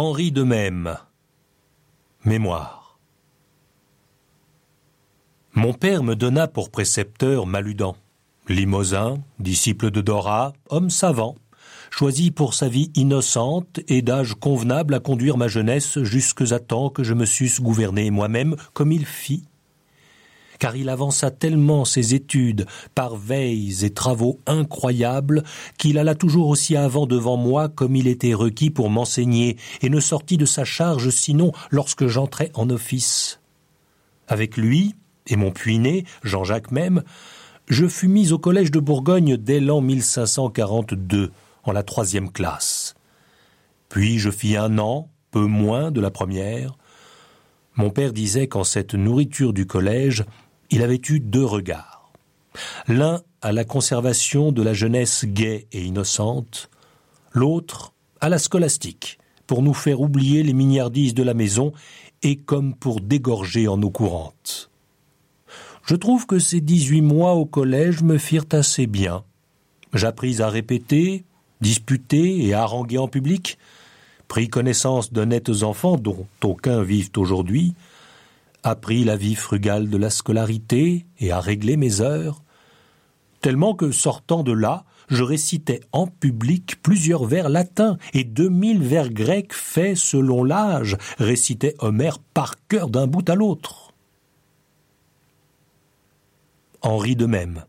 Henri de Même. Mémoire. Mon père me donna pour précepteur Maludan, Limosin, disciple de Dora, homme savant, choisi pour sa vie innocente et d'âge convenable à conduire ma jeunesse jusque à temps que je me susse gouverné moi-même comme il fit car il avança tellement ses études par veilles et travaux incroyables qu'il alla toujours aussi avant devant moi comme il était requis pour m'enseigner et ne sortit de sa charge sinon lorsque j'entrais en office. Avec lui et mon puiné, Jean-Jacques même, je fus mis au collège de Bourgogne dès l'an 1542, en la troisième classe. Puis je fis un an, peu moins de la première. Mon père disait qu'en cette nourriture du collège, il avait eu deux regards. L'un à la conservation de la jeunesse gaie et innocente, l'autre à la scolastique, pour nous faire oublier les mignardises de la maison et comme pour dégorger en eau courante. Je trouve que ces dix-huit mois au collège me firent assez bien. J'appris à répéter, disputer et haranguer en public, pris connaissance d'honnêtes enfants dont aucun vivent aujourd'hui, appris la vie frugale de la scolarité et à régler mes heures, tellement que sortant de là, je récitais en public plusieurs vers latins et deux mille vers grecs faits selon l'âge, récitait Homère par cœur d'un bout à l'autre. Henri de même.